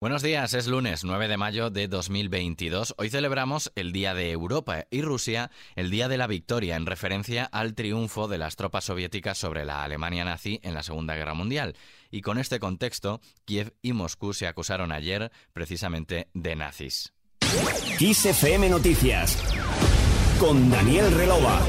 Buenos días, es lunes 9 de mayo de 2022. Hoy celebramos el Día de Europa y Rusia, el Día de la Victoria, en referencia al triunfo de las tropas soviéticas sobre la Alemania nazi en la Segunda Guerra Mundial. Y con este contexto, Kiev y Moscú se acusaron ayer precisamente de nazis. FM Noticias con Daniel Relova.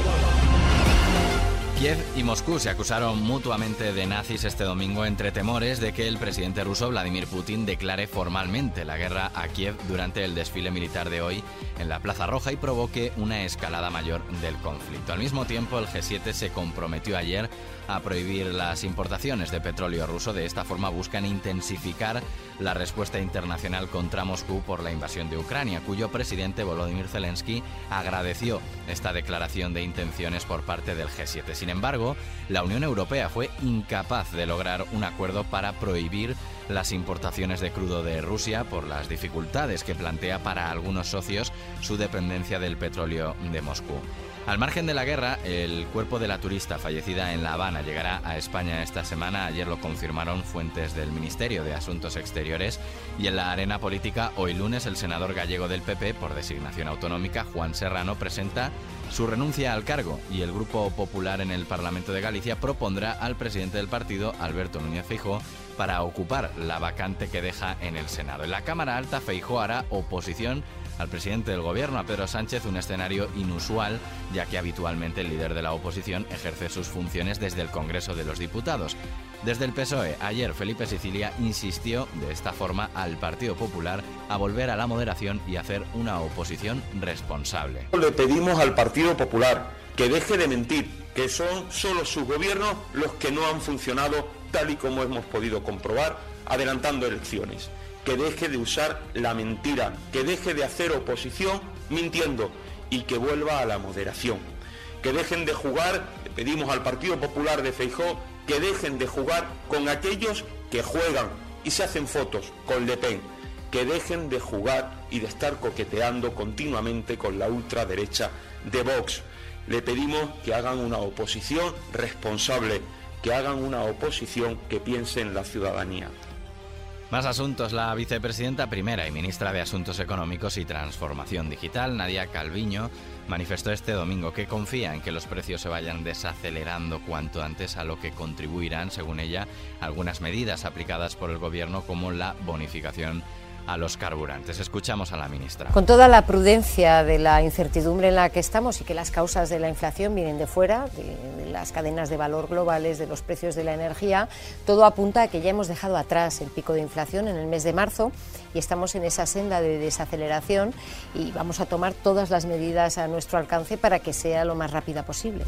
Kiev y Moscú se acusaron mutuamente de nazis este domingo entre temores de que el presidente ruso Vladimir Putin declare formalmente la guerra a Kiev durante el desfile militar de hoy en la Plaza Roja y provoque una escalada mayor del conflicto. Al mismo tiempo, el G7 se comprometió ayer a prohibir las importaciones de petróleo ruso. De esta forma buscan intensificar la respuesta internacional contra Moscú por la invasión de Ucrania, cuyo presidente Volodymyr Zelensky agradeció esta declaración de intenciones por parte del G7. Sin embargo, la Unión Europea fue incapaz de lograr un acuerdo para prohibir las importaciones de crudo de Rusia por las dificultades que plantea para algunos socios su dependencia del petróleo de Moscú. Al margen de la guerra, el cuerpo de la turista fallecida en La Habana llegará a España esta semana. Ayer lo confirmaron fuentes del Ministerio de Asuntos Exteriores. Y en la arena política, hoy lunes, el senador gallego del PP, por designación autonómica, Juan Serrano, presenta su renuncia al cargo y el Grupo Popular en el Parlamento de Galicia propondrá al presidente del partido, Alberto Núñez Feijóo, para ocupar la vacante que deja en el Senado. En la Cámara Alta, Feijóo hará oposición al presidente del gobierno, a Pedro Sánchez, un escenario inusual, ya que habitualmente el líder de la oposición ejerce sus funciones desde el Congreso de los Diputados. Desde el PSOE, ayer Felipe Sicilia insistió de esta forma al Partido Popular a volver a la moderación y hacer una oposición responsable. Le pedimos al Partido Popular que deje de mentir, que son solo sus gobiernos los que no han funcionado tal y como hemos podido comprobar, adelantando elecciones que deje de usar la mentira, que deje de hacer oposición mintiendo y que vuelva a la moderación. Que dejen de jugar, le pedimos al Partido Popular de Feijó, que dejen de jugar con aquellos que juegan y se hacen fotos con Le Pen, que dejen de jugar y de estar coqueteando continuamente con la ultraderecha de Vox. Le pedimos que hagan una oposición responsable, que hagan una oposición que piense en la ciudadanía. Más asuntos. La vicepresidenta primera y ministra de Asuntos Económicos y Transformación Digital, Nadia Calviño, manifestó este domingo que confía en que los precios se vayan desacelerando cuanto antes, a lo que contribuirán, según ella, algunas medidas aplicadas por el Gobierno como la bonificación a los carburantes. Escuchamos a la ministra. Con toda la prudencia de la incertidumbre en la que estamos y que las causas de la inflación vienen de fuera, de, las cadenas de valor globales, de los precios de la energía, todo apunta a que ya hemos dejado atrás el pico de inflación en el mes de marzo y estamos en esa senda de desaceleración y vamos a tomar todas las medidas a nuestro alcance para que sea lo más rápida posible.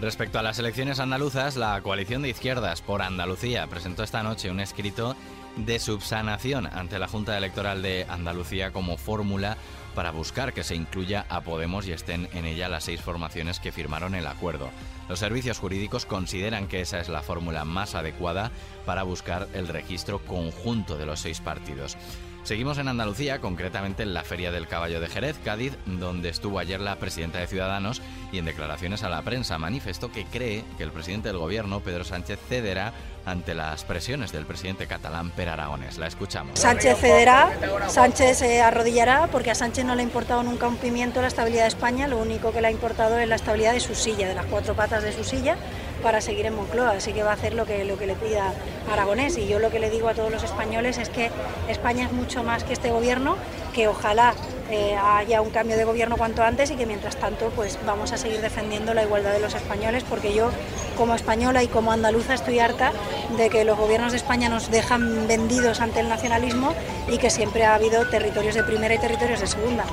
Respecto a las elecciones andaluzas, la coalición de izquierdas por Andalucía presentó esta noche un escrito de subsanación ante la Junta Electoral de Andalucía como fórmula para buscar que se incluya a Podemos y estén en ella las seis formaciones que firmaron el acuerdo. Los servicios jurídicos consideran que esa es la fórmula más adecuada para buscar el registro conjunto de los seis partidos. Seguimos en Andalucía, concretamente en la Feria del Caballo de Jerez, Cádiz, donde estuvo ayer la presidenta de Ciudadanos y en declaraciones a la prensa manifestó que cree que el presidente del gobierno, Pedro Sánchez, cederá ante las presiones del presidente catalán Per Aragones. La escuchamos. Sánchez cederá, Sánchez se arrodillará porque a Sánchez no le ha importado nunca un pimiento la estabilidad de España, lo único que le ha importado es la estabilidad de su silla, de las cuatro patas de su silla para seguir en Moncloa, así que va a hacer lo que, lo que le pida Aragonés. Y yo lo que le digo a todos los españoles es que España es mucho más que este gobierno, que ojalá eh, haya un cambio de gobierno cuanto antes y que mientras tanto pues vamos a seguir defendiendo la igualdad de los españoles, porque yo como española y como andaluza estoy harta de que los gobiernos de España nos dejan vendidos ante el nacionalismo y que siempre ha habido territorios de primera y territorios de segunda.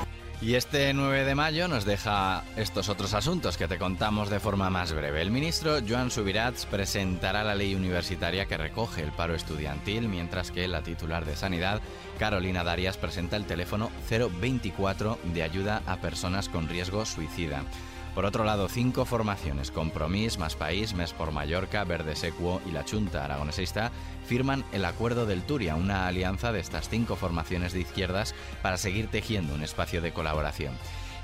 Y este 9 de mayo nos deja estos otros asuntos que te contamos de forma más breve. El ministro Joan Subirats presentará la ley universitaria que recoge el paro estudiantil, mientras que la titular de Sanidad, Carolina Darias, presenta el teléfono 024 de ayuda a personas con riesgo suicida. Por otro lado, cinco formaciones, Compromís, Más País, Mes por Mallorca, Verde Secuo y la Chunta Aragonesista, firman el Acuerdo del Turia, una alianza de estas cinco formaciones de izquierdas para seguir tejiendo un espacio de colaboración.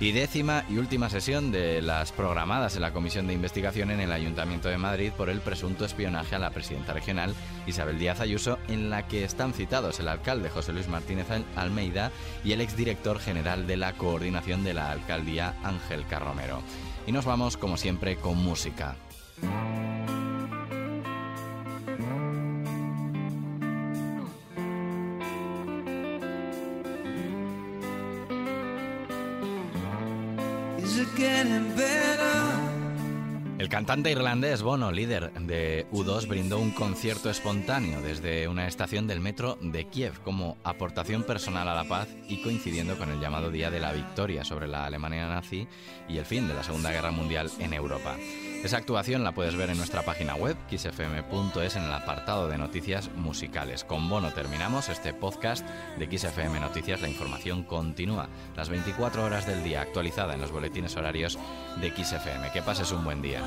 Y décima y última sesión de las programadas en la Comisión de Investigación en el Ayuntamiento de Madrid por el presunto espionaje a la presidenta regional Isabel Díaz Ayuso, en la que están citados el alcalde José Luis Martínez Almeida y el exdirector general de la coordinación de la alcaldía Ángel Carromero. Y nos vamos, como siempre, con música. El cantante irlandés Bono, líder de U2, brindó un concierto espontáneo desde una estación del metro de Kiev como aportación personal a la paz y coincidiendo con el llamado Día de la Victoria sobre la Alemania nazi y el fin de la Segunda Guerra Mundial en Europa. Esa actuación la puedes ver en nuestra página web, xfm.es, en el apartado de noticias musicales. Con Bono terminamos este podcast de XFM Noticias. La información continúa las 24 horas del día, actualizada en los boletines horarios de XFM. Que pases un buen día.